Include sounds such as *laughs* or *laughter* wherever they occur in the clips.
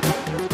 Thank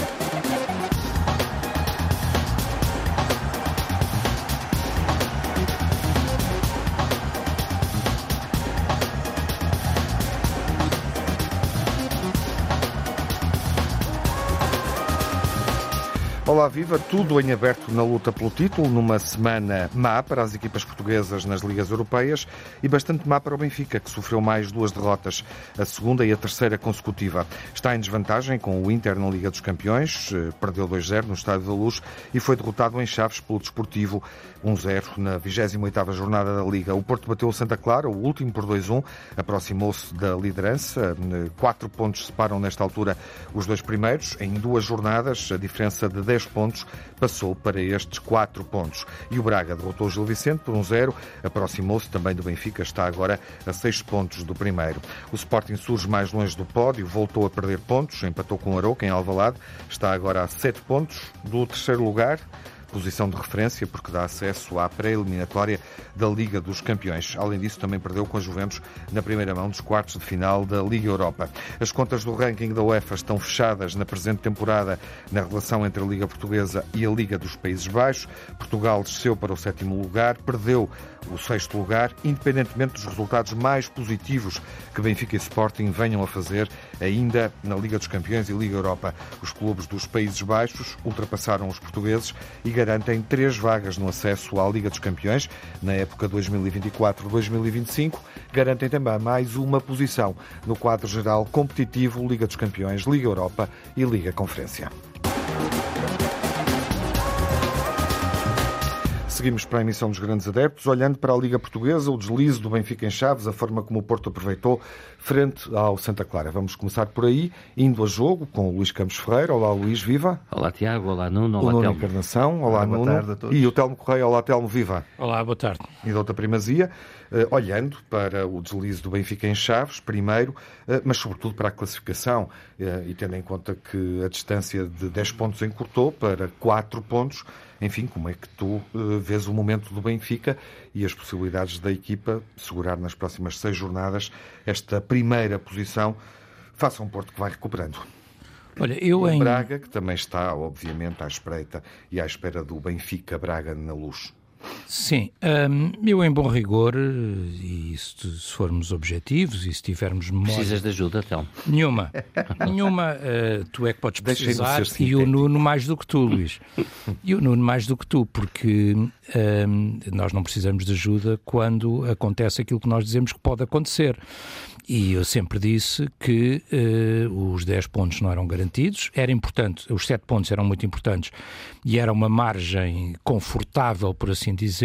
Olá, viva! Tudo em aberto na luta pelo título, numa semana má para as equipas portuguesas nas ligas europeias e bastante má para o Benfica, que sofreu mais duas derrotas, a segunda e a terceira consecutiva. Está em desvantagem com o Inter na Liga dos Campeões, eh, perdeu 2-0 no Estádio da Luz e foi derrotado em Chaves pelo Desportivo 1-0 na 28ª jornada da Liga. O Porto bateu o Santa Clara, o último por 2-1, aproximou-se da liderança. Quatro pontos separam nesta altura os dois primeiros. Em duas jornadas, a diferença de 10 10 pontos, passou para estes 4 pontos. E o Braga derrotou o Gil Vicente por 1-0, aproximou-se também do Benfica, está agora a 6 pontos do primeiro. O Sporting surge mais longe do pódio, voltou a perder pontos, empatou com o Arouca em Alvalade, está agora a 7 pontos do terceiro lugar posição de referência porque dá acesso à pré-eliminatória da Liga dos Campeões. Além disso, também perdeu com a Juventus na primeira mão dos quartos de final da Liga Europa. As contas do ranking da UEFA estão fechadas na presente temporada na relação entre a Liga Portuguesa e a Liga dos Países Baixos. Portugal desceu para o sétimo lugar, perdeu o sexto lugar, independentemente dos resultados mais positivos que Benfica e Sporting venham a fazer ainda na Liga dos Campeões e Liga Europa. Os clubes dos Países Baixos ultrapassaram os portugueses e garantem três vagas no acesso à Liga dos Campeões na época 2024-2025. Garantem também mais uma posição no quadro geral competitivo Liga dos Campeões, Liga Europa e Liga Conferência. Seguimos para a emissão dos grandes adeptos, olhando para a Liga Portuguesa, o deslize do Benfica em Chaves, a forma como o Porto aproveitou frente ao Santa Clara. Vamos começar por aí, indo a jogo com o Luís Campos Ferreira. Olá, Luís, viva. Olá, Tiago. Olá, Nuno. Olá, o Nuno Telmo. Encarnação. Olá, olá Nuno. Boa tarde a todos. E o Telmo Correia. Olá, Telmo, viva. Olá, boa tarde. E da outra primazia, uh, olhando para o deslize do Benfica em Chaves, primeiro, uh, mas sobretudo para a classificação, uh, e tendo em conta que a distância de 10 pontos encurtou para 4 pontos, enfim, como é que tu uh, vês o momento do Benfica e as possibilidades da equipa segurar nas próximas seis jornadas esta primeira posição face a um Porto que vai recuperando? Olha, eu em... Braga, que também está, obviamente, à espreita e à espera do Benfica-Braga na luz. Sim, um, eu em bom rigor, e se, se formos objetivos e se tivermos memória... Precisas de ajuda, então? Nenhuma, *laughs* nenhuma, uh, tu é que podes precisar e o Nuno mais do que tu, Luís. E o Nuno mais do que tu, porque um, nós não precisamos de ajuda quando acontece aquilo que nós dizemos que pode acontecer. E eu sempre disse que uh, os 10 pontos não eram garantidos, era importante, os 7 pontos eram muito importantes e era uma margem confortável, por assim dizer,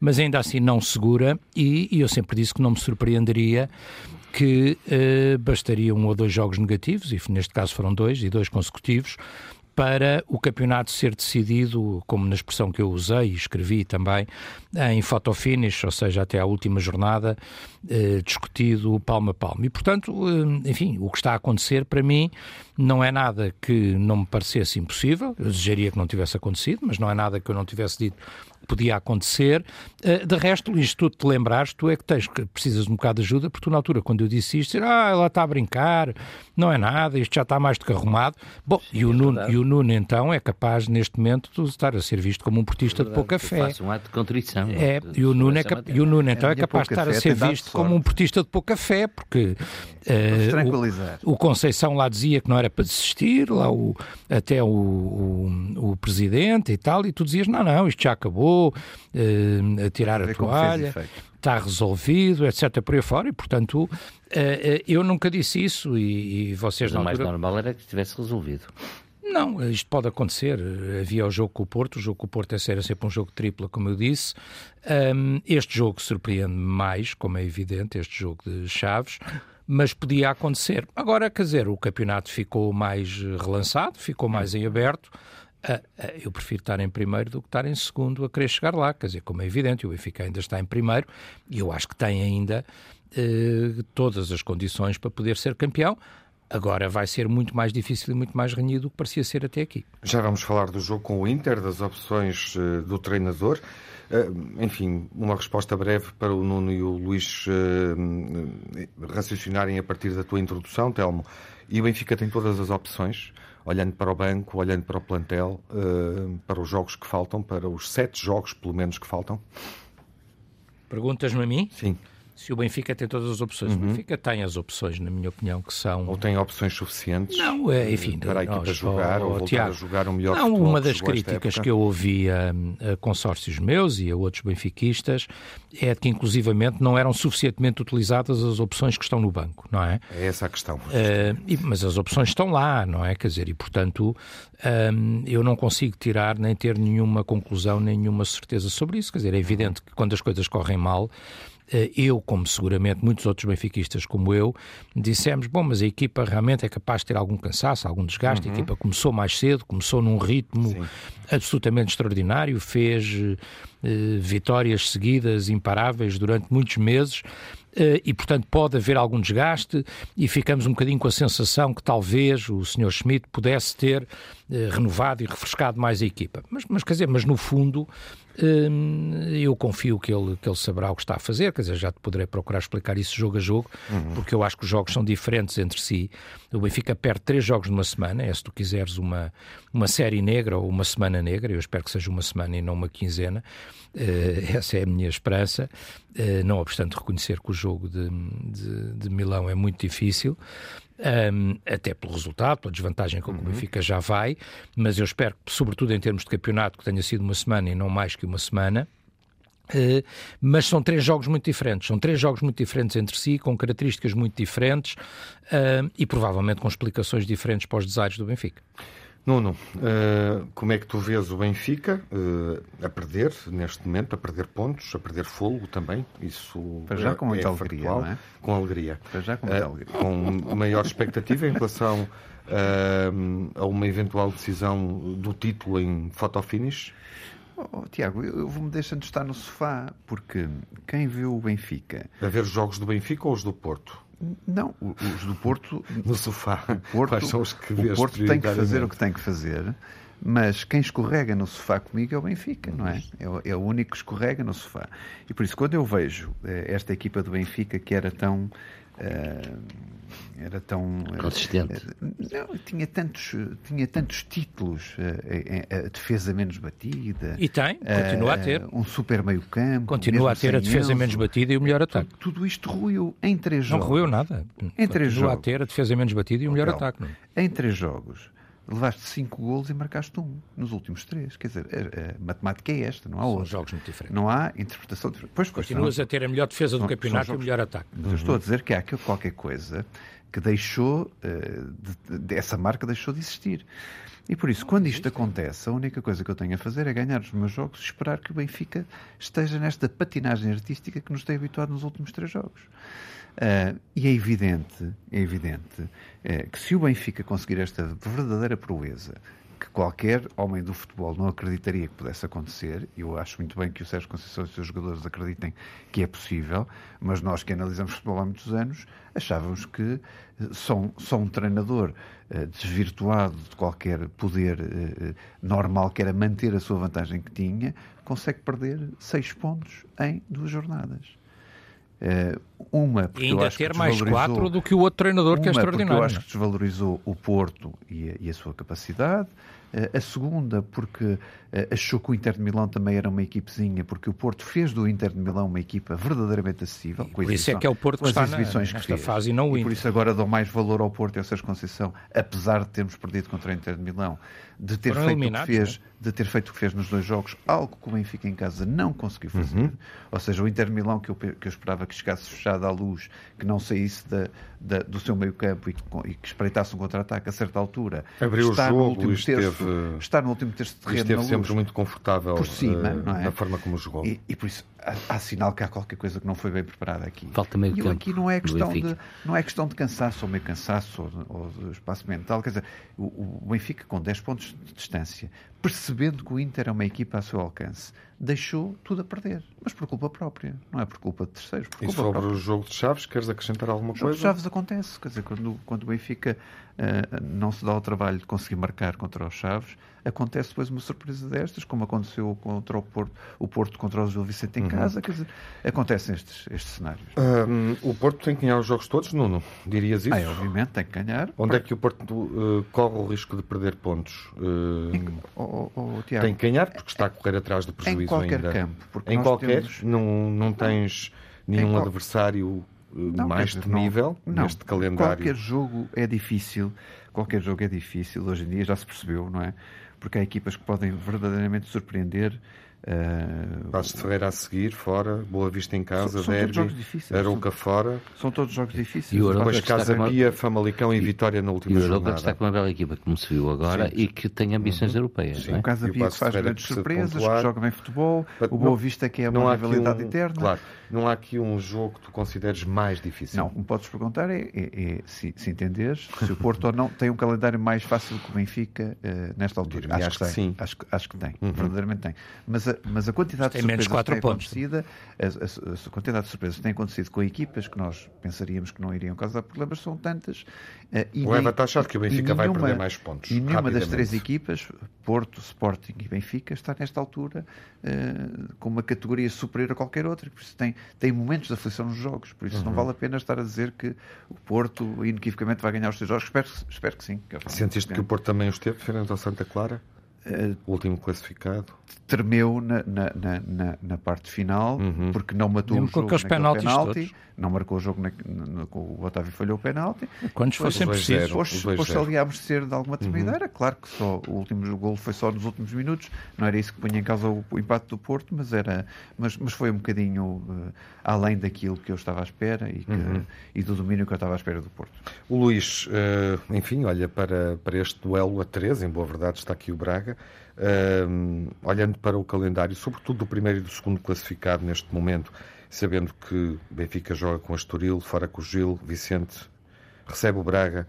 mas ainda assim não segura, e, e eu sempre disse que não me surpreenderia que uh, bastaria um ou dois jogos negativos, e neste caso foram dois, e dois consecutivos, para o campeonato ser decidido, como na expressão que eu usei e escrevi também, em photo finish, ou seja, até à última jornada, eh, discutido palmo a palmo. E, portanto, eh, enfim, o que está a acontecer para mim não é nada que não me parecesse impossível, eu desejaria que não tivesse acontecido, mas não é nada que eu não tivesse dito podia acontecer. De resto, Luís, tu te lembrares, tu é que tens que precisas de um bocado de ajuda, porque tu na altura, quando eu disse isto, ah, ela está a brincar, não é nada, isto já está mais do que arrumado. Bom, Sim, e, o é Nuno, e o Nuno, então, é capaz, neste momento, de estar a ser visto como um portista é de pouca fé. Faz um ato de contrição. É, e o Nuno, é cap... e o Nuno então, é capaz de estar a ser visto como um portista de pouca fé, porque uh, o, o, Conceição lá dizia que não era para desistir, lá o, até o, o, o presidente e tal, e tu dizias, não, não, isto já acabou, uh, a tirar a toalha, está resolvido, etc. por aí fora, e portanto uh, eu nunca disse isso e, e vocês Mas não. O mais normal era que estivesse resolvido. Não, isto pode acontecer. Havia o jogo com o Porto, o jogo com o Porto é era sempre um jogo tripla, como eu disse. Um, este jogo surpreende-me mais, como é evidente, este jogo de Chaves, mas podia acontecer. Agora, quer dizer, o campeonato ficou mais relançado, ficou mais em aberto. Eu prefiro estar em primeiro do que estar em segundo a querer chegar lá. Quer dizer, como é evidente, o Benfica ainda está em primeiro e eu acho que tem ainda eh, todas as condições para poder ser campeão. Agora vai ser muito mais difícil e muito mais renhido do que parecia ser até aqui. Já vamos falar do jogo com o Inter, das opções uh, do treinador. Uh, enfim, uma resposta breve para o Nuno e o Luís uh, raciocinarem a partir da tua introdução, Telmo. E o Benfica tem todas as opções, olhando para o banco, olhando para o plantel, uh, para os jogos que faltam, para os sete jogos, pelo menos, que faltam? Perguntas-me a mim? Sim se o Benfica tem todas as opções. Uhum. O Benfica tem as opções, na minha opinião, que são. Ou tem opções suficientes não, é, enfim, para a equipa jogar ou, ou voltar Tiago, a jogar o melhor Não, uma das críticas que eu ouvi a, a, consórcios meus e a outros benfiquistas é que, inclusivamente, não eram suficientemente utilizadas as opções que estão no banco, não é? É essa a questão. Uh, e, mas as opções estão lá, não é? Quer dizer, e portanto, um, eu não consigo tirar nem ter nenhuma conclusão, nenhuma certeza sobre isso. Quer dizer, é evidente que quando as coisas correm mal eu, como seguramente muitos outros benfiquistas como eu, dissemos, bom, mas a equipa realmente é capaz de ter algum cansaço, algum desgaste, uhum. a equipa começou mais cedo, começou num ritmo Sim. absolutamente extraordinário, fez eh, vitórias seguidas, imparáveis, durante muitos meses, eh, e, portanto, pode haver algum desgaste e ficamos um bocadinho com a sensação que talvez o Sr. Schmidt pudesse ter eh, renovado e refrescado mais a equipa. Mas, mas quer dizer, mas no fundo Hum, eu confio que ele, que ele saberá o que está a fazer, quer dizer, já te poderei procurar explicar isso jogo a jogo, uhum. porque eu acho que os jogos são diferentes entre si. O Benfica perde três jogos numa semana, é se tu quiseres uma, uma série negra ou uma semana negra, eu espero que seja uma semana e não uma quinzena, uh, essa é a minha esperança, uh, não obstante reconhecer que o jogo de, de, de Milão é muito difícil um, até pelo resultado, pela desvantagem com que uhum. o Benfica já vai, mas eu espero sobretudo em termos de campeonato, que tenha sido uma semana e não mais que uma semana. Uh, mas são três jogos muito diferentes, são três jogos muito diferentes entre si, com características muito diferentes uh, e provavelmente com explicações diferentes para os desaires do Benfica. Nuno, uh, como é que tu vês o Benfica a perder neste momento, a perder pontos, a perder fogo também? Isso Para já é, com muita é alegria, factual, não é? Com alegria. Para já com muita alegria. Com maior expectativa em relação a uma eventual decisão do título em fotofinish? Oh, oh, Tiago, eu vou-me deixando de estar no sofá, porque quem viu o Benfica... A ver os jogos do Benfica ou os do Porto? Não, os do Porto. *laughs* No sofá. O Porto, Quais são os que o Porto tem que fazer o que tem que fazer, mas quem escorrega no sofá comigo é o Benfica, não é? É o, é o único que escorrega no sofá. E por isso, quando eu vejo eh, esta equipa do Benfica que era tão. Uh, era tão consistente. Não, tinha tantos, tinha tantos títulos, a, a, a defesa menos batida. E tem, continua a ter. Um super meio-campo. Continua a ter a defesa Enzo. menos batida e o melhor ataque. Tudo, tudo isto ruiu em três jogos. Não ruiu nada. Em três continua jogos. a ter a defesa menos batida e o melhor não, ataque. Não. Em três jogos levaste cinco golos e marcaste um nos últimos três. Quer dizer, a, a matemática é esta, não há outra. São jogos muito diferentes. Não há interpretação diferente. Pois, Continuas a ter a melhor defesa do campeonato e o melhor ataque. Mas eu estou a dizer que há qualquer coisa que deixou, eh, de, de, essa marca deixou de existir. E por isso, quando isto acontece, a única coisa que eu tenho a fazer é ganhar os meus jogos e esperar que o Benfica esteja nesta patinagem artística que nos tem habituado nos últimos três jogos. Uh, e é evidente, é evidente uh, que se o Benfica conseguir esta verdadeira proeza, que qualquer homem do futebol não acreditaria que pudesse acontecer. Eu acho muito bem que o Sérgio Conceição e os seus jogadores acreditem que é possível, mas nós que analisamos futebol há muitos anos achávamos que eh, só, só um treinador uh, desvirtuado de qualquer poder uh, normal, que era manter a sua vantagem que tinha, consegue perder seis pontos em duas jornadas. Uh, uma porque e ainda eu acho ter que mais quatro do que o outro treinador que é extraordinário. eu acho que desvalorizou o Porto e a, e a sua capacidade. A segunda porque uh, achou que o Inter de Milão também era uma equipezinha, porque o Porto fez do Inter de Milão uma equipa verdadeiramente acessível. por isso é que é o Porto que está na, nesta fase e não o Inter. E por isso agora dou mais valor ao Porto e ao Sérgio Conceição, apesar de termos perdido contra o Inter de Milão, de ter, feito o que fez, né? de ter feito o que fez nos dois jogos, algo que o Benfica em casa não conseguiu fazer. Uhum. Ou seja, o Inter de Milão que eu, que eu esperava que chegasse fechado à luz, que não saísse da, da, do seu meio campo e, e que espreitasse um contra-ataque a certa altura. Abriu está o jogo, no último esteve, está no último terço de terreno esteve na sempre muito confortável por cima, uh, não é? na forma como jogou. E, e por isso há, há, sinal que há qualquer coisa que não foi bem preparada aqui. Falta meio e campo. aqui não é questão de não é questão de cansaço ou meio cansaço ou, ou de espaço mental, quer dizer, o, o Benfica com 10 pontos de distância, percebendo que o Inter é uma equipa a seu alcance, deixou tudo a perder, mas por culpa própria, não é por culpa de terceiros. Por e sobre própria. o jogo de Chaves, queres acrescentar alguma o coisa? O jogo de Chaves acontece, quer dizer, quando, quando o Benfica não se dá o trabalho de conseguir marcar contra os Chaves, acontece depois uma surpresa destas, como aconteceu contra o Porto, o Porto contra o Gil Vicente em uhum. casa, quer dizer, acontecem estes, estes cenários. Um, o Porto tem que ganhar os jogos todos, Nuno? Dirias isso? Ah, obviamente, tem que ganhar. Onde para... é que o Porto uh, corre o risco de perder pontos? Uh, em, oh, oh, Tiago, tem que ganhar porque está a correr atrás do prejuízo em qualquer ainda. campo. Em qualquer, temos... não, não tens nenhum qual... adversário uh, não, mais temível não, neste calendário. Qualquer jogo é difícil, qualquer jogo é difícil, hoje em dia já se percebeu, não é? Porque há equipas que podem verdadeiramente surpreender. Uh, Passos de Ferreira a seguir, fora, Boa Vista em casa, são, são Derby, Arouca fora. São todos jogos difíceis. E o depois Casa Pia, Famalicão e, e Vitória na última e o Arouca está com uma bela equipa, como se viu agora, sim, e que tem ambições uhum. europeias. Sim. É? O Casa Pia que faz grandes surpresas, que joga bem futebol, o Boa Vista que é uma rivalidade um, eterna. Claro, não há aqui um jogo que tu consideres mais difícil. Não, o que me podes perguntar é, é, é se, se entenderes, se o Porto ou não tem um calendário mais fácil que o Benfica uh, nesta altura. Acho, acho, que, que sim. Acho, acho que tem, uhum. verdadeiramente tem. Mas a, mas a quantidade tem de surpresas que tem pontos. acontecido, a, a, a, quantidade de surpresas que tem acontecido com equipas que nós pensaríamos que não iriam causar problemas são tantas. Uh, e o Eva está achado que o Benfica nenhuma, vai perder mais pontos. E nenhuma das três equipas, Porto, Sporting e Benfica, está nesta altura uh, com uma categoria superior a qualquer outra. Por isso tem, tem momentos de aflição nos jogos. Por isso uhum. não vale a pena estar a dizer que o Porto inequivocamente vai ganhar os seus jogos. Espero, espero que sim. Que Sentiste que o Porto também esteve, frente ao Santa Clara? O último classificado? Tremeu na, na, na, na parte final uhum. porque não matou Mesmo o jogo com os penalti, não marcou o jogo na, na, o Otávio falhou o penalti. Quando foi sempre preciso pôs-se ali a abstecer de alguma terminadeira uhum. claro que só o último gol foi só nos últimos minutos. Não era isso que punha em causa o, o empate do Porto mas era mas, mas foi um bocadinho uh, além daquilo que eu estava à espera e, que, uhum. e do domínio que eu estava à espera do Porto. O Luís uh, enfim olha para, para este duelo a 13 em boa verdade está aqui o Braga. Uh, olhando para o calendário, sobretudo do primeiro e do segundo classificado neste momento, sabendo que Benfica joga com a Estoril, fora com o Gil, Vicente recebe o Braga,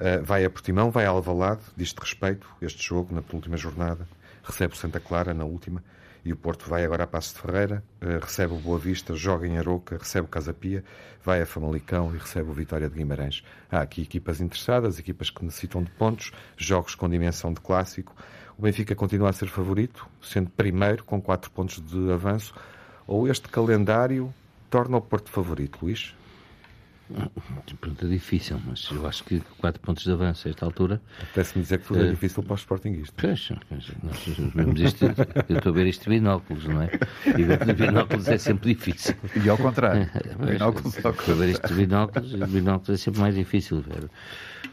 uh, vai a Portimão, vai a Alvalade, diz-te respeito, este jogo na penúltima jornada, recebe o Santa Clara na última, e o Porto vai agora a Passo de Ferreira, uh, recebe o Boa Vista, joga em Aroca, recebe o Casapia, vai a Famalicão e recebe o Vitória de Guimarães. Há aqui equipas interessadas, equipas que necessitam de pontos, jogos com dimensão de clássico, o Benfica continua a ser favorito, sendo primeiro com quatro pontos de avanço, ou este calendário torna o Porto favorito, Luís? Pergunta difícil, mas eu acho que 4 pontos de avanço a esta altura. Parece-me dizer que tudo é, é difícil para os Sportingistas. Pois, nós isto, eu estou a ver isto de binóculos, não é? E ver de binóculos é sempre difícil. E ao contrário. *laughs* binóculos ao contrário. ver isto de binóculos, binóculos é sempre mais difícil ver.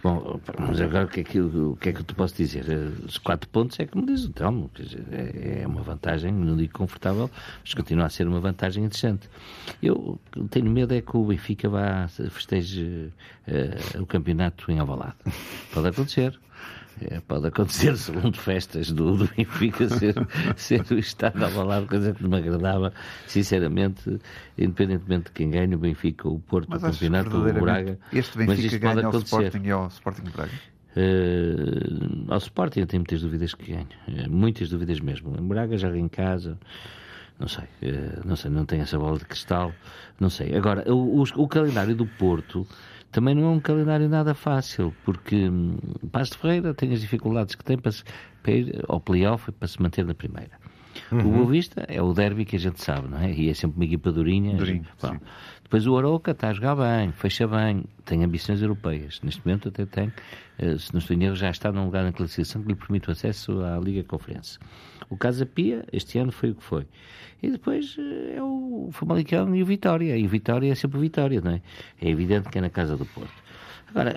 Bom, mas agora o que, é que, o que é que eu te posso dizer? Os 4 pontos é como diz o Telmo, é, é uma vantagem, não digo confortável, mas continua a ser uma vantagem interessante. Eu tenho medo é que o Benfica vá festeje uh, o campeonato em Alvalade. Pode acontecer. É, pode acontecer, *laughs* segundo festas do, do Benfica, ser, ser o Estado de Alvalade, coisa que me agradava, sinceramente, independentemente de quem ganha, o Benfica, o Porto, mas o campeonato, o Braga. Este Benfica mas isto ganha pode acontecer. ao Sporting e ao Sporting Braga? Uh, ao Sporting eu tenho muitas dúvidas que ganhe, uh, muitas dúvidas mesmo. Em Braga já em casa, não sei, uh, não sei, não tenho essa bola de cristal, não sei. Agora, o, o, o, calendário do Porto também não é um calendário nada fácil, porque hum, Paz de Ferreira tem as dificuldades que tem para, se, para ir ao playoff e para se manter na primeira. Uhum. O Boa Vista é o derby que a gente sabe, não é? E é sempre uma equipa durinha. Durinho, Depois o Aroca está a jogar bem, fecha bem, tem ambições europeias. Neste momento até tem, eh, se não estou em erro, já está num lugar na classificação que lhe permite o acesso à Liga Conferência. O Casa Pia, este ano foi o que foi. E depois eh, é o Famalicão e o Vitória. E o Vitória é sempre Vitória, não é? É evidente que é na casa do Porto. Agora,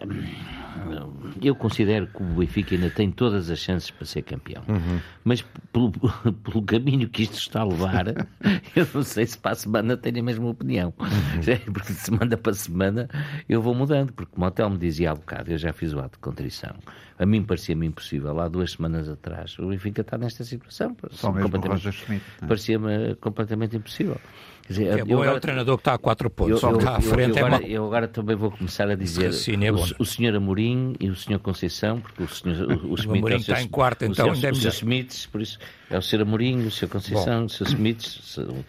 eu considero que o Benfica ainda tem todas as chances para ser campeão. Uhum. Mas pelo, *laughs* pelo, caminho que isto está a levar, *laughs* eu não sei se para a semana tenho a mesma opinião. Uhum. *laughs* Porque de semana para semana eu vou mudando. Porque o Motel me dizia há bocado, eu já fiz o ato de contrição. A mim parecia-me impossível. Há duas semanas atrás, o Benfica está nesta situação. Só mesmo completamente, é? Parecia-me completamente impossível. Dizer, é bom agora, é o treinador que está a quatro pontos, eu, eu, está à frente. Eu, é agora, eu agora também vou começar a dizer é o, o senhor Amorim e o senhor Conceição, porque o senhor o, o, *laughs* Smith, o Amorim está em quarto, então ainda é melhor. O Smith, por isso é o senhor Amorim, o senhor Conceição, Bom. o senhor Smith, são,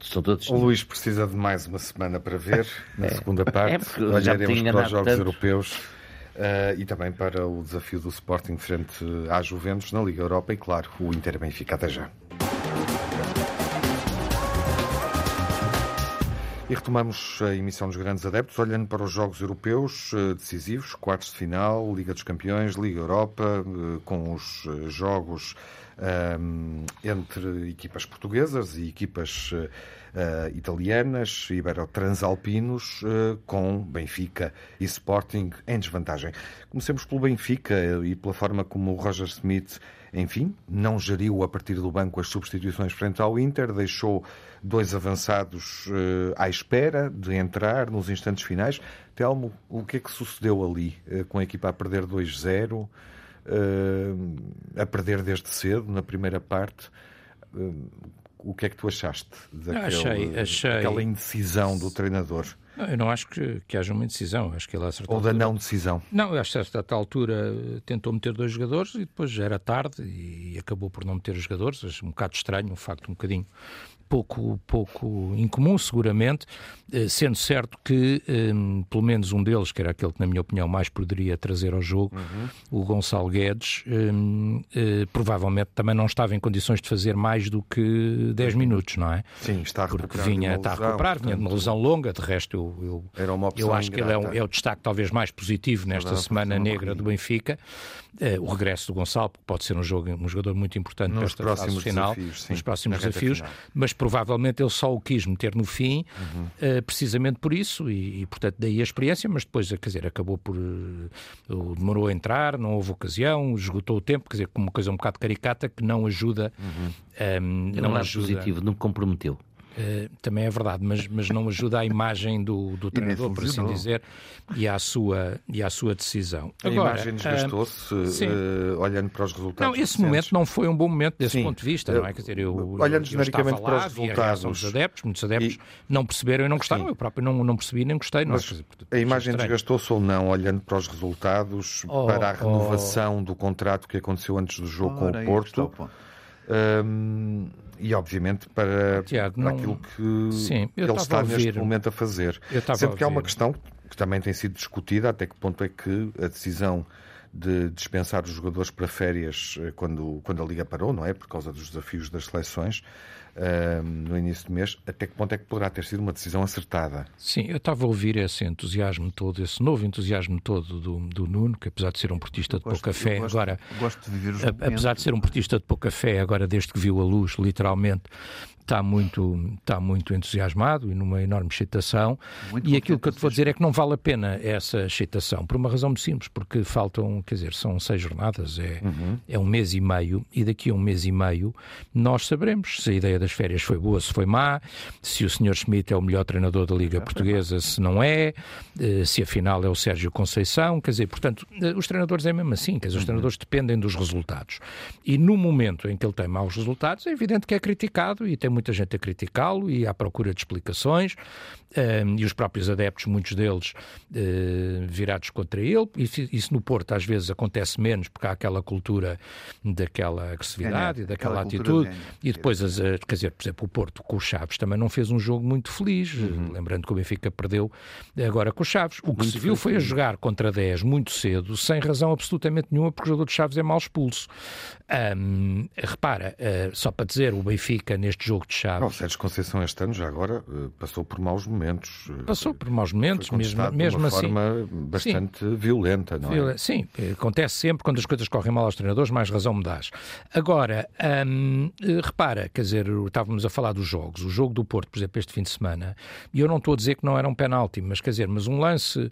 são todos... O Luís precisa de mais uma semana para ver, na *laughs* é. segunda parte, é olharemos para os Jogos tanto. Europeus. Uh, e também para o desafio do Sporting frente à Juventus na Liga Europa e, claro, o Inter Benfica. Até já. E retomamos a emissão dos grandes adeptos, olhando para os jogos europeus uh, decisivos, quartos de final, Liga dos Campeões, Liga Europa, uh, com os jogos um, entre equipas portuguesas e equipas uh, italianas, ibero-transalpinos, uh, com Benfica e Sporting em desvantagem. Comecemos pelo Benfica e pela forma como o Roger Smith, enfim, não geriu a partir do banco as substituições frente ao Inter, deixou dois avançados uh, à espera de entrar nos instantes finais. Telmo, o que é que sucedeu ali com a equipa a perder 2-0? uh, a perder desde cedo, na primeira parte. O que é que tu achaste daquele, achei, achei... daquela indecisão do treinador? Não, eu não acho que, que haja uma indecisão. Acho que ele a certa Ou altura... da não decisão? Não, acho que a certa altura tentou meter dois jogadores e depois já era tarde e acabou por não meter os jogadores. Acho um bocado estranho, um facto um bocadinho pouco, pouco incomum, seguramente, eh, sendo certo que, um, pelo menos um deles, que era aquele que, na minha opinião, mais poderia trazer ao jogo, uhum. o Gonçalo Guedes, um, uh, eh, provavelmente também não estava em condições de fazer mais do que 10 minutos, não é? Sim, está a Porque vinha, está a recuperar, portanto, vinha de uma lesão longa, de resto eu, eu, eu acho que ele é, um, é, o destaque talvez mais positivo nesta semana negra do Benfica, uh, o regresso do Gonçalo, porque pode ser um, jogo, um jogador muito importante nos nesta fase final, desafios, sim, nos próximos desafios, mas provavelmente ele só o quis meter no fim, uhum. uh, precisamente por isso, e, e, portanto daí a experiência, mas depois, quer dizer, acabou por. Uh, demorou a entrar, não houve ocasião, esgotou o tempo, quer dizer, como uma coisa um bocado caricata que não ajuda. Uhum. Um, não, não ajuda. positivo, não comprometeu. Uh, também é verdade, mas, mas não ajuda à imagem do, do treinador, por assim dizer, e à sua, e à sua decisão. Agora, a imagem desgastou-se, uh, olhando para os resultados. Não, esse recentes. momento não foi um bom momento desse sim. ponto de vista, não é? Quer dizer, eu, olhando genericamente para os resultados. Dos adeptos, muitos adeptos e... não perceberam e não gostaram, sim. eu próprio não, não percebi nem gostei. Não, mas a imagem desgastou-se ou não, olhando para os resultados, oh, para a renovação oh. do contrato que aconteceu antes do jogo com o Porto? Um, e obviamente para, Tiago, para aquilo que Sim, ele está neste momento a fazer. Sempre que há uma questão que também tem sido discutida, até que ponto é que a decisão de dispensar os jogadores para férias eh, quando, quando a Liga parou, não é? Por causa dos desafios das seleções uh, no início do mês, até que ponto é que poderá ter sido uma decisão acertada? Sim, eu estava a ouvir esse entusiasmo todo, esse novo entusiasmo todo do, do Nuno, que apesar de ser um portista de pouca fé, gosto, agora. Gosto de viver os Apesar de ser um portista de pouca fé, agora desde que viu a luz, literalmente, está muito, está muito entusiasmado e numa enorme excitação. Muito e aquilo que eu te vou dizer é que não vale a pena essa excitação, por uma razão muito simples, porque faltam, quer dizer, são seis jornadas, é, uhum. é um mês e meio, e daqui a um mês e meio nós saberemos se a ideia das férias foi boa, se foi má, se o Sr. Schmidt é o melhor treinador da Liga Portuguesa, se não é, eh, se afinal é o Sérgio Conceição, quer dizer, portanto, eh, os treinadores é mesmo assim, quer dizer, os uhum. treinadores dependem dos resultados. E no momento em que ele tem maus resultados, é evidente que é criticado e tem muita gente a criticá-lo e à procura de explicações, e os próprios adeptos, muitos deles uh, virados contra ele. Isso, isso, no Porto às vezes acontece menos, porque há aquela cultura daquela agressividade, é, daquela atitude. E depois, as, quer dizer, por exemplo, o Porto com o Chaves também não fez um jogo muito feliz, uhum. lembrando que o Benfica perdeu agora com o Chaves. O que muito se viu foi a jogar contra 10 muito cedo, sem razão absolutamente nenhuma, porque o jogador de Chaves é mal expulso. Um, repara, uh, só para dizer, o Benfica neste jogo de Chaves. O Sérgio Conceição este ano já agora uh, passou por maus momentos. Uh, passou por maus momentos, mesmo, mesmo de uma assim. forma bastante sim. violenta, não é? Sim, acontece sempre quando as coisas correm mal aos treinadores, mais razão me dás. Agora, um, repara, quer dizer, estávamos a falar dos jogos. O jogo do Porto, por exemplo, este fim de semana, e eu não estou a dizer que não era um penalti, mas quer dizer, mas um lance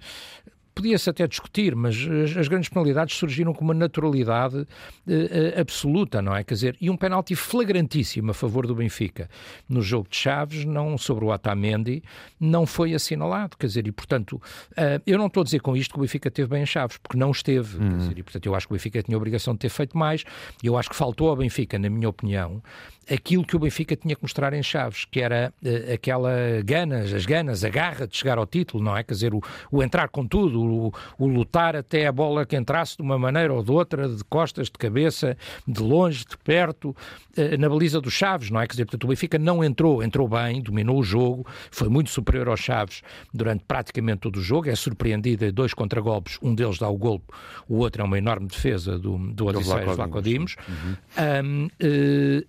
podia-se até discutir, mas as, grandes penalidades surgiram com uma naturalidade uh, absoluta, não é? Quer dizer, e um penalti flagrantíssimo a favor do Benfica no jogo de Chaves, não sobre o Atamendi, não foi assinalado, quer dizer, e portanto, uh, eu não estou a dizer com isto que o Benfica teve bem em Chaves, porque não esteve, uhum. quer dizer, e portanto eu acho que o Benfica tinha a obrigação de ter feito mais, e eu acho que faltou ao Benfica, na minha opinião, aquilo que o Benfica tinha que mostrar em Chaves, que era uh, aquela ganas, as ganas, a garra de chegar ao título, não é? Quer dizer, o, o entrar com tudo, o, o, lutar até a bola que entrasse de uma maneira ou de outra, de costas, de cabeça, de longe, de perto, uh, na baliza dos Chaves, não é? Quer dizer, portanto, o Benfica não entrou, entrou bem, dominou o jogo, foi muito superior aos Chaves durante praticamente todo o jogo, é surpreendida, dois contragolpes, um deles dá o golpe, o outro é uma enorme defesa do, do Odisseias Vlacodimos. Uhum. Um, uh,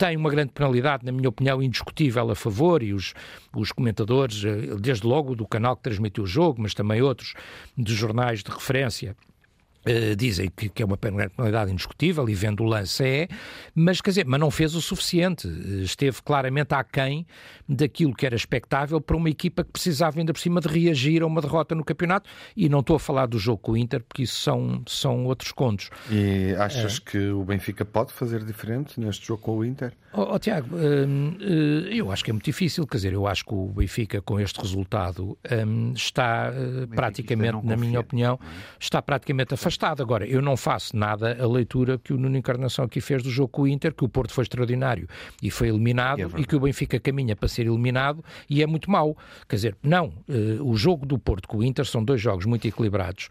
tem uma grande penalidade, na minha opinião, indiscutível a favor, e os, os comentadores, eh, desde logo do canal que transmitiu o jogo, mas também outros dos jornais de referência, Uh, dizem que, que, é uma penalidade indiscutível e vendo o lance é, mas quer dizer, mas não fez o suficiente. Esteve claramente aquém daquilo que era expectável para uma equipa que precisava ainda por cima de reagir a uma derrota no campeonato. E não estou a falar do jogo com o Inter, porque isso são, são outros contos. E achas é. que o Benfica pode fazer diferente neste jogo com o Inter? Oh, oh Tiago, hum, hum, eu acho que é muito difícil. Quer dizer, eu acho que o Benfica, com este resultado, hum, está uh, praticamente, na minha opinião, está praticamente afastado. Agora, eu não faço nada a leitura que o Nuno Encarnação aqui fez do jogo com o Inter, que o Porto foi extraordinário e foi eliminado, é e que o Benfica caminha para ser eliminado e é muito mau. Quer dizer, não, uh, o jogo do Porto com o Inter são dois jogos muito equilibrados,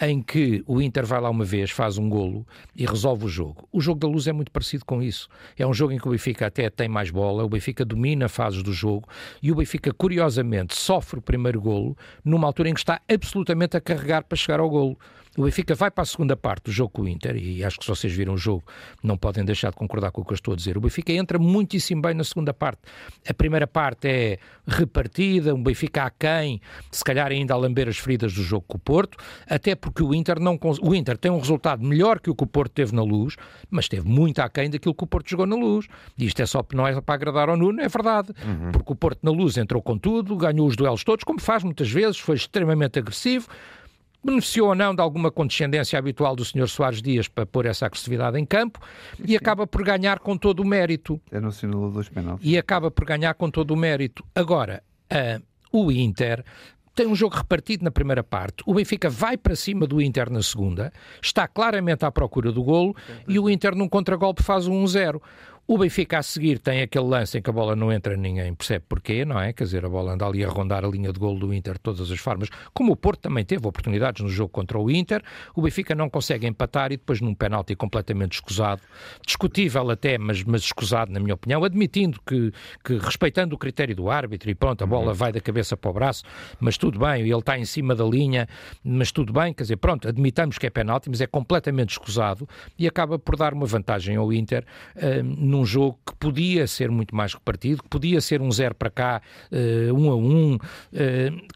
em que o Inter vai lá uma vez, faz um golo e resolve o jogo. O jogo da Luz é muito parecido com isso. É um jogo em que o Benfica até tem mais bola, o Benfica domina fases do jogo e o Benfica, curiosamente, sofre o primeiro golo numa altura em que está absolutamente a carregar para chegar ao golo. O Benfica vai para a segunda parte do jogo com o Inter, e acho que se vocês viram o jogo não podem deixar de concordar com o que eu estou a dizer. O Benfica entra muitíssimo bem na segunda parte. A primeira parte é repartida, um Benfica aquém, se calhar ainda a lamber as feridas do jogo com o Porto, até porque o Inter, não, o Inter tem um resultado melhor que o que o Porto teve na luz, mas teve muito aquém daquilo que o Porto jogou na luz. E isto é só não é para agradar ao Nuno, é verdade. Uhum. Porque o Porto na luz entrou com tudo, ganhou os duelos todos, como faz muitas vezes, foi extremamente agressivo beneficiou ou não de alguma condescendência habitual do Sr. Soares Dias para pôr essa agressividade em campo sim. e acaba por ganhar com todo o mérito. É no sinal dos penaltis. E acaba por ganhar com todo o mérito. Agora, uh, o Inter tem um jogo repartido na primeira parte. O Benfica vai para cima do Inter na segunda, está claramente à procura do golo e o Inter num contragolpe faz um 1-0. O Benfica a seguir tem aquele lance em que a bola não entra, ninguém percebe porquê, não é? Quer dizer, a bola anda ali a rondar a linha de golo do Inter de todas as formas, como o Porto também teve oportunidades no jogo contra o Inter. O Benfica não consegue empatar e depois num penalti completamente escusado, discutível até, mas, mas escusado, na minha opinião, admitindo que, que respeitando o critério do árbitro e pronto, a bola uhum. vai da cabeça para o braço, mas tudo bem, ele está em cima da linha, mas tudo bem, quer dizer, pronto, admitamos que é penalti, mas é completamente escusado e acaba por dar uma vantagem ao Inter. Uh, num jogo que podia ser muito mais repartido, que podia ser um zero para cá, uh, um a um, uh,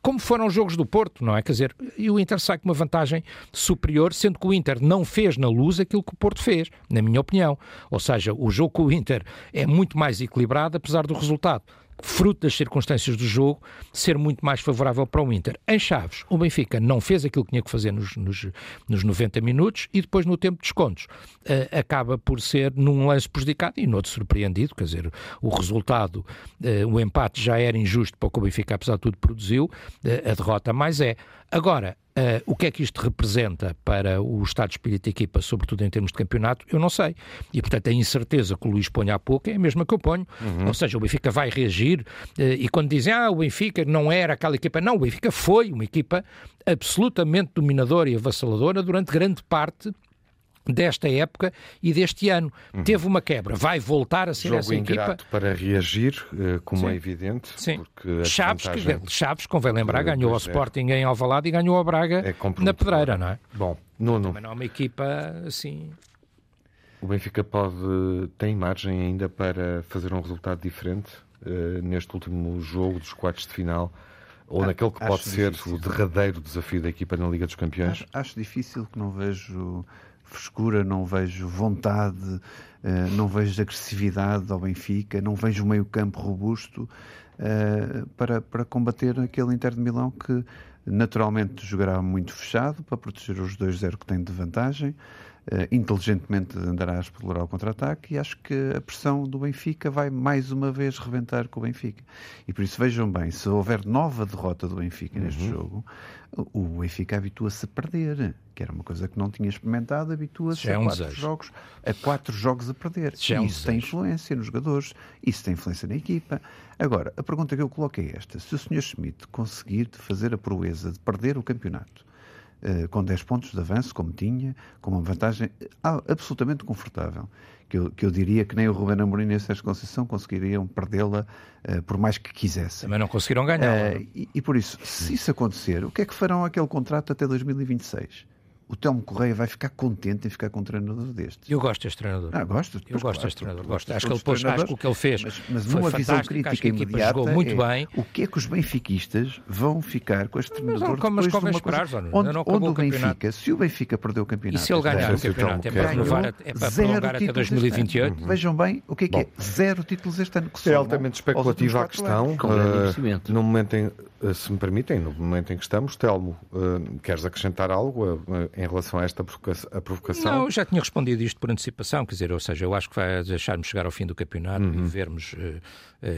como foram os jogos do Porto, não é? Quer dizer, e o Inter sai com uma vantagem superior, sendo que o Inter não fez na luz aquilo que o Porto fez, na minha opinião. Ou seja, o jogo com o Inter é muito mais equilibrado, apesar do resultado fruto das circunstâncias do jogo, ser muito mais favorável para o Inter. Em Chaves, o Benfica não fez aquilo que tinha que fazer nos, nos, nos 90 minutos e depois no tempo de descontos uh, acaba por ser num lance prejudicado e no outro surpreendido, quer dizer, o resultado, uh, o empate já era injusto para o que o Benfica, apesar de tudo, produziu, uh, a derrota mais é. Agora, Uh, o que é que isto representa para o estado de espírito da equipa, sobretudo em termos de campeonato, eu não sei. E, portanto, a incerteza que o Luís põe há pouco é a mesma que eu ponho. Uhum. Ou seja, o Benfica vai reagir uh, e quando dizem, ah, o Benfica não era aquela equipa. Não, o Benfica foi uma equipa absolutamente dominadora e avassaladora durante grande parte desta época e deste ano. Uhum. Teve uma quebra, vai voltar a ser Jogo essa equipa. para reagir, eh, como Sim. é evidente. Sim. Chaves, desvantagem... que, Chaves, convém lembrar, ganhou ao é. Sporting em Alvalade e ganhou ao Braga é na Pedreira, não é? Bom, Nuno. Também não é uma equipa assim... O Benfica pode, tem margem ainda para fazer um resultado diferente uh, neste último jogo dos quartos de final ou ah, naquele que pode ser difícil. o derradeiro desafio da equipa na Liga dos Campeões? Acho, acho difícil que não vejo frescura, não vejo vontade, eh, não vejo agressividade ao Benfica, não vejo meio campo robusto eh, para, para combater aquele Inter de Milão que naturalmente jogará muito fechado para proteger os 2-0 que tem de vantagem. Uh, inteligentemente andará a explorar o contra-ataque e acho que a pressão do Benfica vai mais uma vez reventar com o Benfica. E por isso vejam bem, se houver nova derrota do Benfica neste uhum. jogo, o Benfica habitua-se a perder, que era uma coisa que não tinha experimentado, habitua-se a, um quatro jogos, a quatro jogos a perder. É um isso tem influência nos jogadores, isso tem influência na equipa. Agora, a pergunta que eu coloco é esta: se o Sr. Schmidt conseguir fazer a proeza de perder o campeonato com 10 pontos de avanço, como tinha, com uma vantagem absolutamente confortável. Que eu, que eu diria que nem o Ruben Amorim nem o Sérgio Conceição conseguiriam perdê-la uh, por mais que quisessem. Também não conseguiram ganhar. Uh, e, e por isso, se isso acontecer, o que é que farão aquele contrato até 2026? O Telmo Correia vai ficar contente em ficar com um treinador deste. Eu gosto deste treinador. Ah, gosto. Eu gosto claro, deste treinador. Gosto. Acho que ele pôs, acho que o que ele fez mas, mas numa visão crítica imediata jogou muito é, bem. O que é que os benfiquistas vão ficar com este treinador mas, não, mas convém esperar, coisa, onde, não onde o Benfica, se o Benfica perdeu o campeonato... E se ele ganhar o campeonato? É para renovar é para prolongar até 2028? Vejam bem, o que é que é? Zero títulos este ano. Que é altamente especulativa a questão. Eh, no momento em eh, se me permitem, no momento em que estamos, Telmo, uh, queres acrescentar algo uh, em relação a esta provocação? Não, já tinha respondido isto por antecipação, quer dizer, ou seja, eu acho que vai deixar-me chegar ao fim do campeonato uhum. e vermos. Uh,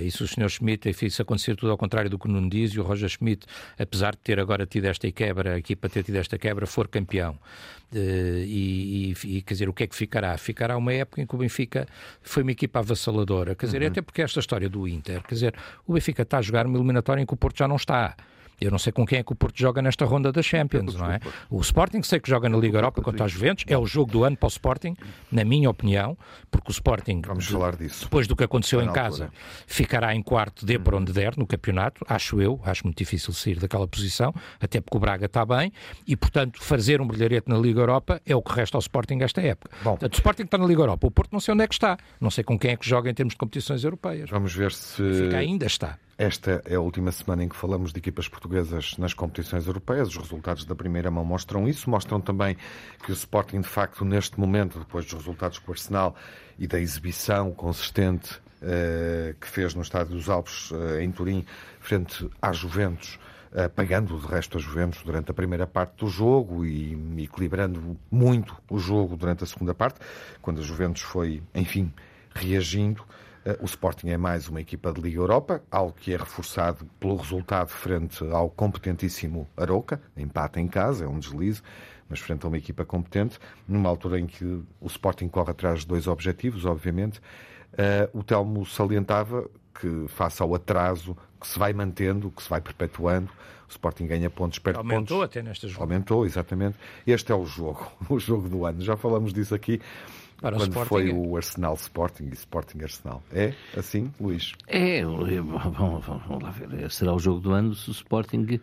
e se o Sr. Schmidt, enfim, se acontecer tudo ao contrário do que o Nuno diz, e o Roger Schmidt, apesar de ter agora tido esta quebra, a equipa ter tido esta quebra, for campeão. E, e, e, quer dizer, o que é que ficará? Ficará uma época em que o Benfica foi uma equipa avassaladora, quer dizer, uhum. até porque esta história do Inter, quer dizer, o Benfica está a jogar uma eliminatória em que o Porto já não está. Eu não sei com quem é que o Porto joga nesta ronda da Champions, não é? O Sporting sei que joga na Liga Europa contra as Juventus, é o jogo do ano para o Sporting, na minha opinião, porque o Sporting, Vamos falar disso. depois do que aconteceu em casa, ficará em quarto, de por onde der, no campeonato, acho eu, acho muito difícil sair daquela posição, até porque o Braga está bem, e portanto fazer um brilharete na Liga Europa é o que resta ao Sporting esta época. Bom, portanto, o Sporting está na Liga Europa, o Porto não sei onde é que está, não sei com quem é que joga em termos de competições europeias. Vamos ver se... Fica ainda está. Esta é a última semana em que falamos de equipas portuguesas nas competições europeias. Os resultados da primeira mão mostram isso. Mostram também que o Sporting, de facto, neste momento, depois dos resultados com o Arsenal e da exibição consistente eh, que fez no Estádio dos Alpes, eh, em Turim, frente à Juventus, apagando de resto a Juventus durante a primeira parte do jogo e equilibrando muito o jogo durante a segunda parte, quando a Juventus foi, enfim, reagindo. Eh, o Sporting é mais uma equipa de Liga Europa, algo que é reforçado pelo resultado frente ao competentíssimo Aroca, empate em casa, é um deslize, mas frente a uma equipa competente, numa altura em que o Sporting corre atrás de dois objetivos, obviamente. Uh, o Telmo salientava que, face ao atraso que se vai mantendo, que se vai perpetuando, o Sporting ganha pontos perto Aumentou pontos. Aumentou até nesta jogo. Aumentou, exatamente. Este é o jogo, *laughs* o jogo do ano. Já falamos disso aqui. Para quando o foi é. o Arsenal Sporting e Sporting Arsenal. É assim, Luís? É, vamos, vamos lá ver. Será o jogo do ano se o Sporting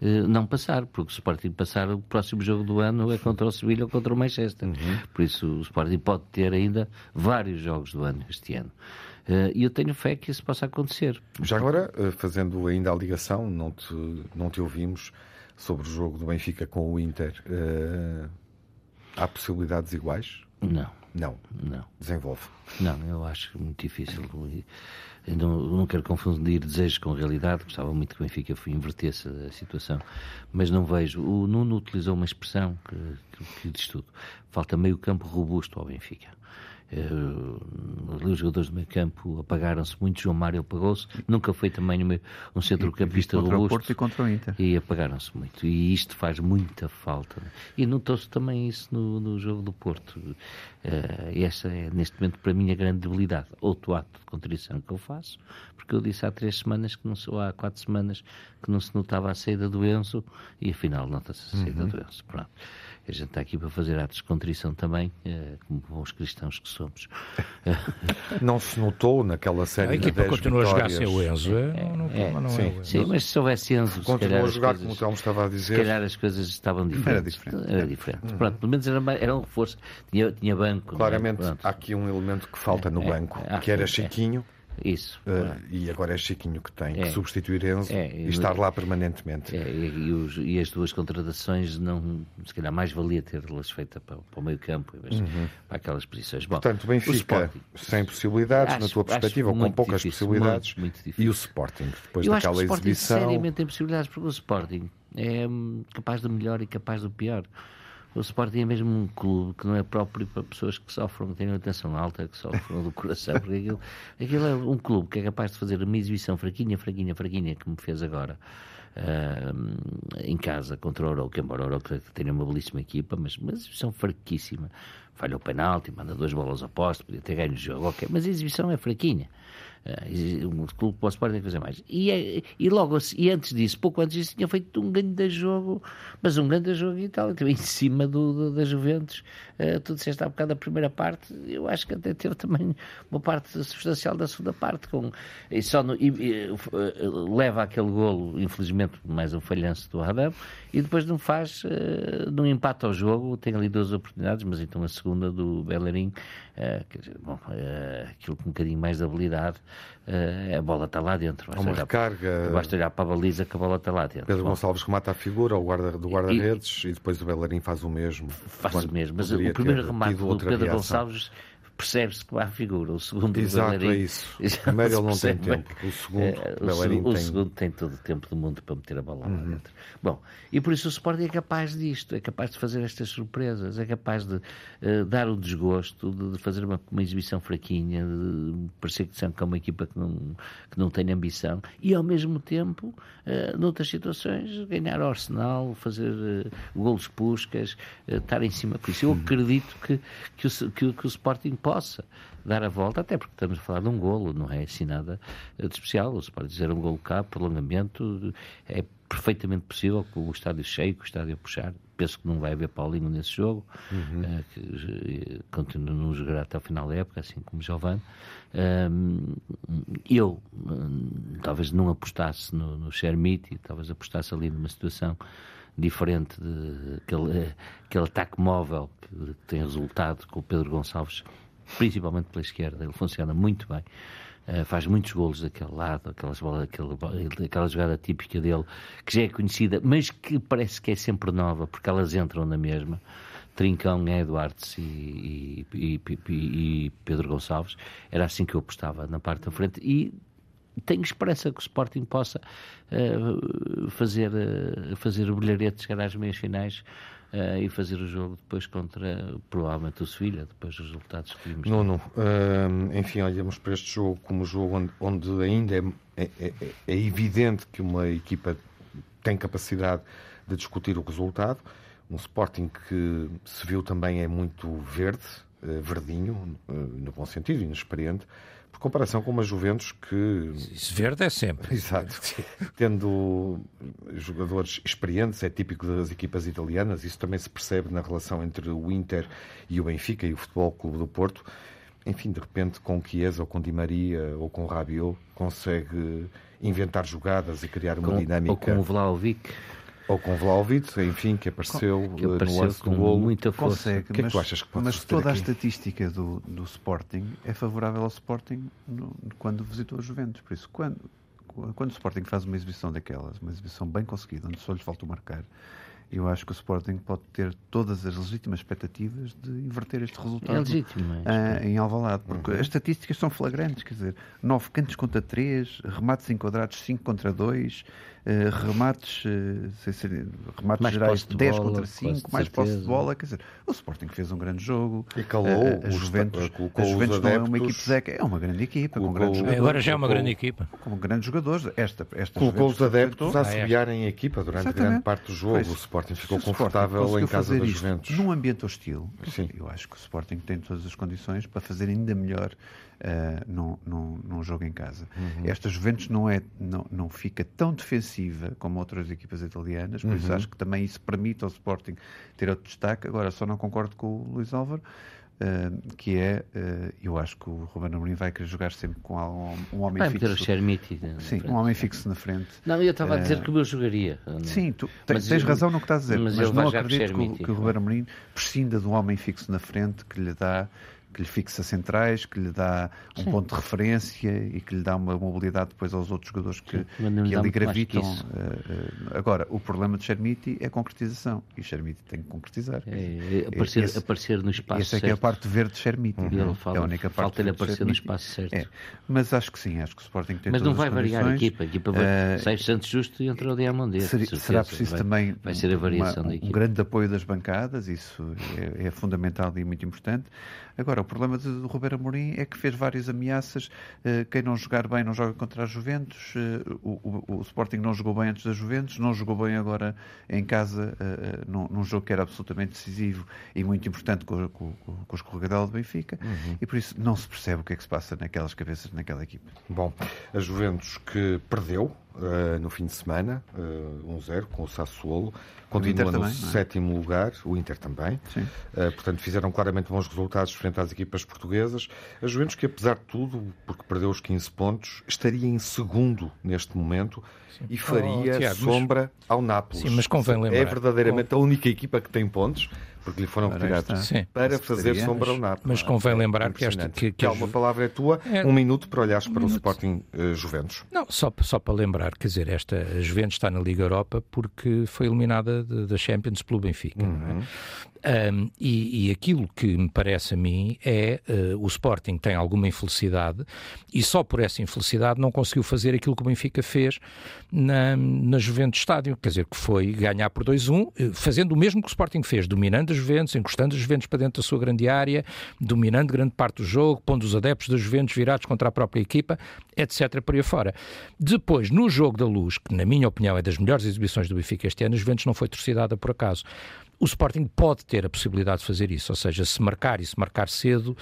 eh, não passar, porque o Sporting passar, o próximo jogo do ano é contra o Sevilha ou contra o Manchester. Uhum. Por isso o Sporting pode ter ainda vários jogos do ano este ano. Eh, e eu tenho fé que isso possa acontecer. Já agora, eh, fazendo ainda a ligação, não te, não te ouvimos sobre o jogo do Benfica com o Inter. há possibilidades iguais? Não. Não. Não. Desenvolve. Não, eu acho muito difícil. Não, não quero confundir desejos com realidade, gostava muito que o Benfica invertesse a situação, mas não vejo. O Nuno utilizou uma expressão que, que, que diz tudo. Falta meio campo robusto ao Benfica. Uh, os jogadores do meio campo apagaram-se muito, João Mário apagou-se, nunca foi também um centrocampista robusto. Contra o Porto e contra o Inter. E apagaram-se muito. E isto faz muita falta. E notou-se também isso no, no jogo do Porto. Uh, essa é, neste momento, para mim, a grande debilidade. Outro ato de contrição que eu faço, porque eu disse há três semanas, que não ou há quatro semanas, que não se notava a saída do Enzo, e afinal nota-se a saída uhum. do Enzo. Pronto. A gente está aqui para fazer atos de contrição também, eh, como bons cristãos que somos. *laughs* não se notou naquela série a equipa de continua vitórias. a jogar sem o Enzo, é, é, não, é, não sim, é sim, mas se houvesse Enzo, continua a jogar coisas, como o Telmo estava a dizer. Se calhar as coisas estavam diferentes. Era diferente. Era diferente. Uhum. Pronto, pelo menos era, era um reforço. Tinha, tinha banco. Claramente, há aqui um elemento que falta no é, banco, é, que era Chiquinho. Isso. Uh, e agora é Chiquinho que tem é. que substituir Enzo é, e estar lá permanentemente. É, e, os, e, as duas contratações, não, se calhar mais valia ter-las feitas para, para, o meio campo, uhum. para aquelas posições. Bom, Portanto, Benfica Sporting, sem possibilidades, acho, na tua perspectiva, ou com poucas difícil, possibilidades. Muito, muito e o Sporting, depois Eu daquela acho que o Sporting exibição. seriamente tem possibilidades, porque o Sporting é hum, capaz do melhor e capaz do pior. O Sporting é mesmo um clube que não é próprio para pessoas que sofrem, que têm uma tensão alta, que sofrem do coração, porque aquilo, aquilo é um clube que é capaz de fazer uma exibição fraquinha, fraquinha, fraquinha, que me fez agora. Uh, em casa contra o Oroca, embora o Oroca tenha uma belíssima equipa, mas uma exibição fraquíssima falha o penalti, manda duas bolas a posto, podia ter ganho o jogo, ok, mas a exibição é fraquinha. O clube para o Sporting fazer mais. E, é, e logo e antes disso, pouco antes disso, tinha feito um grande jogo, mas um grande jogo e tal, em cima do, do, da Juventus. Uh, tu disseste há bocado da primeira parte, eu acho que até teve também uma parte substancial da segunda parte. Com, e só no, e, e, leva aquele golo, infelizmente, mais um falhanço do Adam, e depois não faz, uh, não empata o jogo, tem ali duas oportunidades, mas então a segunda do Bellerin, uh, dizer, bom, uh, aquilo com um bocadinho mais de habilidade, a bola está lá dentro. Basta uma olhar, recarga. Basta olhar para a baliza que a bola está lá dentro. Pedro bom, Gonçalves remata a figura, o guarda, do guarda-redes, e, e, depois o Bellerin faz o mesmo. Faz o mesmo, mas o primeiro remate do Pedro reação. Gonçalves percebe-se que há figura. O segundo Exato, é isso. *laughs* O primeiro ele não tem tempo. O segundo, é, o, o, tem... segundo tem todo o tempo do mundo para meter a bola uhum. lá dentro. Bom, e por isso o Sporting é capaz disto, é capaz de fazer estas surpresas, é capaz de uh, dar o desgosto, de, de fazer uma, uma, exibição fraquinha, de parecer que é uma equipa que não, que não tem ambição, e ao mesmo tempo, uh, noutras situações, ganhar o Arsenal, fazer uh, golos puscas, uh, estar em cima. Por isso eu acredito que, que, o, que, que o Sporting possa dar a volta, até porque estamos a falar de um golo, não é assim nada de especial. Você pode dizer um golo cá, prolongamento, é perfeitamente possível com o estádio cheio, com o estádio a puxar. Penso que não vai haver Paulinho nesse jogo, uhum. uh, que uh, continua a não jogar até o final da época, assim como Giovanni. Uh, eu talvez não apostasse no, no Shermite, talvez apostasse ali numa situação diferente de aquele, aquele ataque móvel que tem resultado com o Pedro Gonçalves principalmente pela esquerda, ele funciona muito bem. Uh, faz muitos golos daquele lado, aquelas bolas, aquela, aquela jogada típica dele, que já é conhecida, mas que parece que é sempre nova, porque elas entram na mesma. Trincão, Edwards e, e, e, e, Pedro Gonçalves. Era assim que eu apostava na parte da frente e tenho esperança que o Sporting possa uh, fazer, uh, fazer o brilharete, chegar às meias finais uh, e fazer o jogo depois contra, provavelmente, o Sevilha, depois dos resultados que vimos. Não, não. Uh, enfim, olhamos para este jogo como um jogo onde, onde ainda é, é, é, é, evidente que uma equipa tem capacidade de discutir o resultado. Um Sporting que se viu também é muito verde, uh, verdinho, no bom sentido, inexperiente por comparação com uma Juventus que. Isso verde é sempre. Exato. *laughs* Tendo jogadores experientes, é típico das equipas italianas, isso também se percebe na relação entre o Inter e o Benfica e o Futebol Clube do Porto. Enfim, de repente, com Chiesa ou com Di Maria ou com Rabiot, consegue inventar jogadas e criar uma com, dinâmica. Ou com o Vlaovic. Ou com Vlaovic, enfim, que apareceu, que apareceu no lance do golo. muita força. Consegue, o que é que tu achas que pode Mas toda aqui? a estatística do, do Sporting é favorável ao Sporting no, quando visitou a Juventus. Por isso, quando, quando o Sporting faz uma exibição daquelas, uma exibição bem conseguida, onde só lhe falta marcar, eu acho que o Sporting pode ter todas as legítimas expectativas de inverter este resultado é legítimo, é? em Alvalade, porque uhum. as estatísticas são flagrantes, quer dizer, 9 cantos contra 3, remates enquadrados 5 contra 2, uh, remates, uh, ser, remates mais gerais 10 bola, contra 5, mais posse de bola. Quer dizer, o Sporting fez um grande jogo. E calou uh, a Juventus, a Juventus não é uma equipe zeca, é uma grande equipa. com grandes jogadores, agora já é uma grande equipa. Com grandes jogadores. Esta, esta colocou os adeptos a assobiarem a equipa durante Exatamente. grande parte do jogo. Pois, o Sporting ficou confortável Sporting em casa da Juventus. Num ambiente hostil, Sim. eu acho que o Sporting tem todas as condições para fazer ainda melhor uh, num, num, num, jogo em casa. Uhum. Esta Juventus não, é, não, não fica tão defensiva como outras equipas italianas, por uhum. isso acho que também isso permite ao Sporting ter outro destaque. Agora, só não concordo com o Luís Álvaro. Uh, que é, uh, eu acho que o Ruben Amorim vai querer jogar sempre com um, um homem vai fixo. o Chermiti Sim, um homem fixo na frente. Não, eu estava uh, a dizer que eu jogaria. Sim, tu tens, tens razão no que estás a dizer, mas, mas não acredito que, que o Ruben Amorim prescinda de um homem fixo na frente que lhe dá que lhe fixa centrais, que lhe dá um Sim. ponto de referência e que lhe dá uma mobilidade depois aos outros jogadores que, que ali gravitam. Que uh, agora, o problema de Chermiti é a concretização e Chermiti tem que concretizar. É, é aparecer, esse, aparecer no espaço Essa é que é a parte verde de Chermiti. Uhum. Fala, é a única parte falta-lhe aparecer no espaço certo. É. Mas acho que sim, acho que o Sporting tem Mas não vai variar a equipa. A equipa vai, uh, sai Santos Justo e entra o Diamondê. Será preciso vai, também vai ser a variação uma, da equipa. um grande apoio das bancadas, isso é, é fundamental e muito importante. Agora, o problema de, de Roberto Amorim é que fez várias ameaças. Uh, quem não jogar bem não joga contra a Juventus. Uh, o, o, o, Sporting não jogou bem antes da Juventus, não jogou bem agora em casa, uh, num, num, jogo que era absolutamente decisivo e muito importante com, com, com o escorregadelo de Benfica. Uhum. E por isso não se percebe o que é que se passa naquelas cabeças, naquela equipe. Bom, a Juventus que perdeu uh, no fim de semana, uh, eh, 1-0 com o Sassuolo. Continua no também, é? sétimo é? lugar, o Inter também. Uh, portanto, fizeram claramente bons resultados frente às equipas portuguesas. A Juventus, que apesar de tudo, porque perdeu os 15 pontos, estaria em segundo neste momento Sim. e faria oh, Tiago, sombra mas... ao Nápoles. Sim, mas convém lembrar. É verdadeiramente a única equipa que tem pontos porque lhe foram retirados para fazer sombra ao Nápoles. Mas convém lembrar que esta... Que, que, que uma palavra é tua, é... um minuto para olhares um para minuto. o Sporting uh, Juventus. Não, só, só para lembrar, quer dizer, esta Juventus está na Liga Europa porque foi eliminada da Champions pelo Benfica. É? Uhum. Um, e, e, aquilo que me parece a mim é uh, o Sporting tem alguma infelicidade e só por essa infelicidade não conseguiu fazer aquilo que o Benfica fez na, na Juventus Estádio, quer dizer, que foi ganhar por 2-1, eh, fazendo o mesmo que o Sporting fez, dominando a Juventus, encostando a Juventus para dentro da sua grande área, dominando grande parte do jogo, pondo os adeptos da Juventus virados contra a própria equipa, etc. por aí fora. Depois, no jogo da luz, que na minha opinião é das melhores exibições do Benfica este ano, a Juventus não foi torcidada por acaso o Sporting pode ter a possibilidade de fazer isso, ou seja, se marcar e se marcar cedo,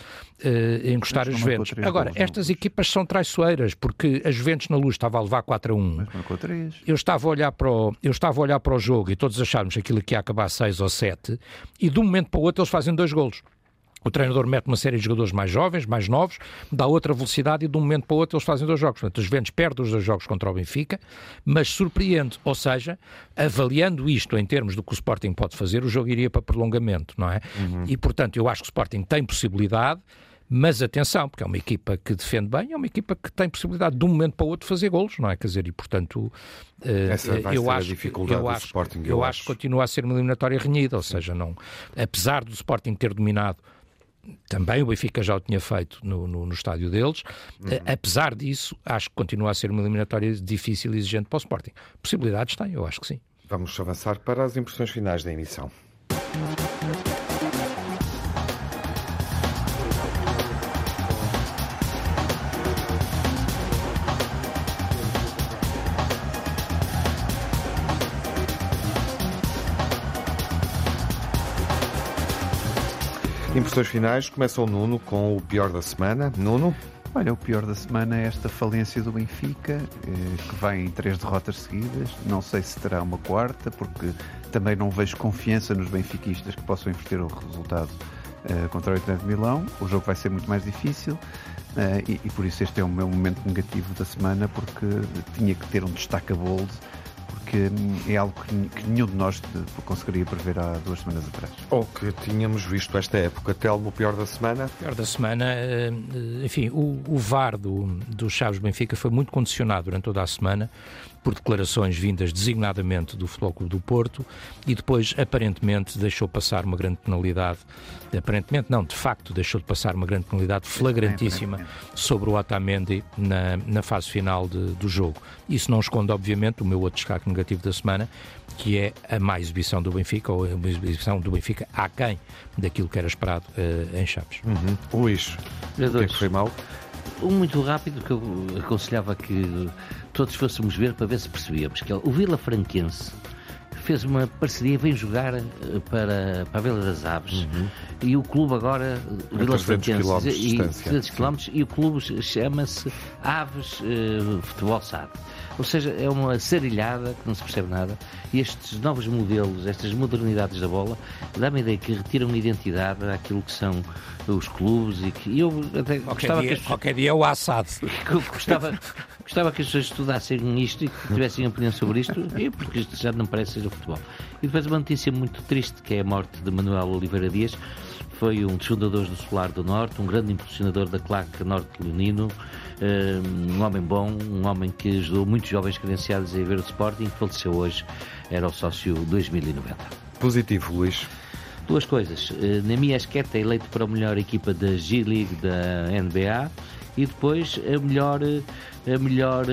uh, encostar as Juventus. Agora, gols, estas equipas são traiçoeiras, porque a Juventus na luz estava a levar 4 a 1. Mas marcou 3. Eu estava a olhar para o, eu estava a olhar para o jogo e todos achávamos que aquilo que ia acabar 6 ou 7, e de um momento para o outro eles fazem dois golos. O treinador mete uma série de jogadores mais jovens, mais novos, dá outra velocidade e de um momento para o outro eles fazem dois jogos. Portanto, os Juventus perde os dois jogos contra o Benfica, mas surpreende. Ou seja, avaliando isto em termos do que o Sporting pode fazer, o jogo iria para prolongamento, não é? Uhum. E, portanto, eu acho que o Sporting tem possibilidade, mas atenção, porque é uma equipa que defende bem, é uma equipa que tem possibilidade de um momento para o outro fazer golos, não é? Quer dizer, e portanto, eh, Essa vai eu, acho, a dificuldade eu, acho, Sporting, eu, eu acho que continua a ser uma eliminatória renhida, ou seja, não, apesar do Sporting ter dominado também o Benfica já o tinha feito no, no, no estádio deles. Uhum. apesar disso, acho que continua a ser uma eliminatória difícil e exigente para o Sporting. Possibilidades tem, eu acho que sim. Vamos avançar para as impressões finais da emissão. Impressões finais, começa o Nuno com o pior da semana. Nuno? Olha, o pior da semana é esta falência do Benfica, eh, que vai em três derrotas seguidas. Não sei se terá uma quarta, porque também não vejo confiança nos benfiquistas que possam inverter o resultado uh, contra o Inter de Milão. O jogo vai ser muito mais difícil uh, e, e, por isso este é o meu momento negativo da semana, porque tinha que ter um destaca-bold porque hum, é algo que, que nenhum de nós conseguiria prever há duas semanas atrás. Ou que tínhamos visto esta época. Telmo, o pior da semana? O pior da semana, eh, enfim, o, o VAR do, do Chaves Benfica foi muito condicionado durante toda a semana por declarações vindas designadamente do Futebol Clube do Porto e depois aparentemente deixou passar uma grande penalidade, aparentemente não, de facto deixou de passar uma grande penalidade flagrantíssima sobre o Otamendi na, na fase final de, do jogo. Isso não esconde, obviamente, o meu outro destaque negativo da semana, que é a má exibição do Benfica, ou a exibição do Benfica aquém daquilo que era esperado uh, em Chaves. Uhum. Luís, o que é que foi mal? Um muito rápido que eu aconselhava que todos fôssemos ver para ver se percebíamos que o Vila Franquense fez uma parceria, vem jogar eh, para, para a Vila das Aves uhum. e o clube agora, Vila Franquense, e 300 km, e o clube chama-se Aves uh, Futebol SAD. Ou seja, é uma sarilhada que não se percebe nada. E estes novos modelos, estas modernidades da bola, dá-me a ideia que retiram uma identidade àquilo que são os clubes e que eu até qualquer gostava dia, que as... qualquer dia é o assado. *laughs* Gostava, gostava que as pessoas estudassem isto e que tivessem opinião sobre isto, e porque isto já não parece ser o futebol. E depois uma notícia muito triste, que é a morte de Manuel Oliveira Dias, foi um dos fundadores do Solar do Norte, um grande impulsionador da claque Norte Leonino, eh, um homem bom, um homem que ajudou muitos jovens credenciados a ver o Sporting, que faleceu hoje, era o sócio 2090. Positivo, Luís. Duas coisas. Eh, na minha esqueta, eleito para a melhor equipa da G-League da NBA e depois a melhor, a melhor uh,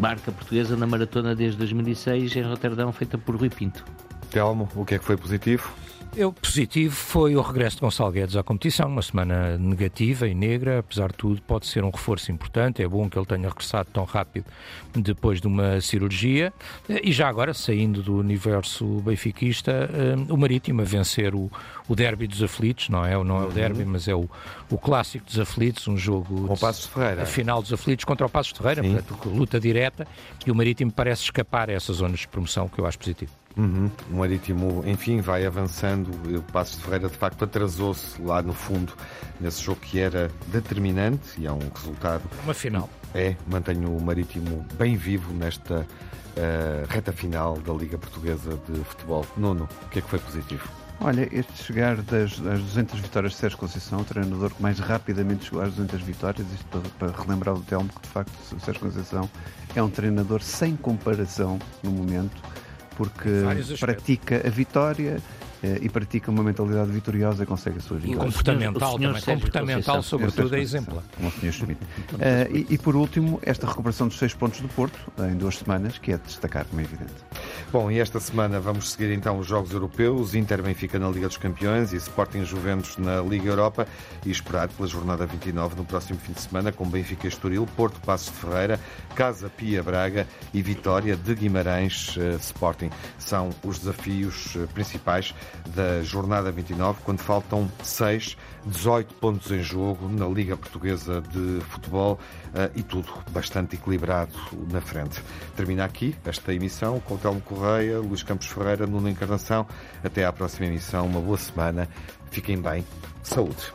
marca portuguesa na maratona desde 2006 em Roterdão, feita por Rui Pinto. Telmo, o que é que foi positivo? Eu, positivo foi o regresso de Gonçalo Guedes à competição, uma semana negativa e negra, apesar de tudo, pode ser um reforço importante. É bom que ele tenha regressado tão rápido depois de uma cirurgia. E já agora, saindo do universo benfiquista, eh, o Marítimo a vencer o, o derby dos aflitos, não é? Não é o derby, mas é o, o clássico dos aflitos, um jogo. Com o Passos de Ferreira. A final dos aflitos contra o Passos de Ferreira, portanto, luta direta. E o Marítimo parece escapar a essas zonas de promoção, que eu acho positivo. Uhum. O Marítimo, enfim, vai avançando. O Passos de Ferreira, de facto, atrasou-se lá no fundo, nesse jogo que era determinante e é um resultado. Uma final. É, mantenho o Marítimo bem vivo nesta uh, reta final da Liga Portuguesa de Futebol. Nuno, o que é que foi positivo? Olha, este chegar das, das 200 vitórias de Sérgio Conceição, o treinador que mais rapidamente chegou às 200 vitórias, isto para, para relembrar o Telmo que de facto o Sérgio Conceição é um treinador sem comparação no momento porque pratica a vitória e pratica uma mentalidade vitoriosa e consegue a sua vitória. E comportamental, também, comportamental sobretudo, é exemplo. Como o Sr. Schmidt. uh, e, e, por último, esta recuperação dos seis pontos do Porto, em duas semanas, que é de destacar, como é evidente. Bom, e esta semana vamos seguir então os Jogos Europeus, Inter Benfica na Liga dos Campeões e Sporting Juventus na Liga Europa e esperar pela jornada 29 no próximo fim de semana com Benfica Estoril, Porto Passos de Ferreira, Casa Pia Braga e Vitória de Guimarães uh, Sporting. São os desafios uh, principais da jornada 29, quando faltam 6, 18 pontos em jogo na Liga Portuguesa de Futebol uh, e tudo bastante equilibrado na frente. Termina aqui esta emissão com o Telmo Correia, Luís Campos Ferreira, Nuno Encarnação. Até à próxima emissão, uma boa semana, fiquem bem, saúde.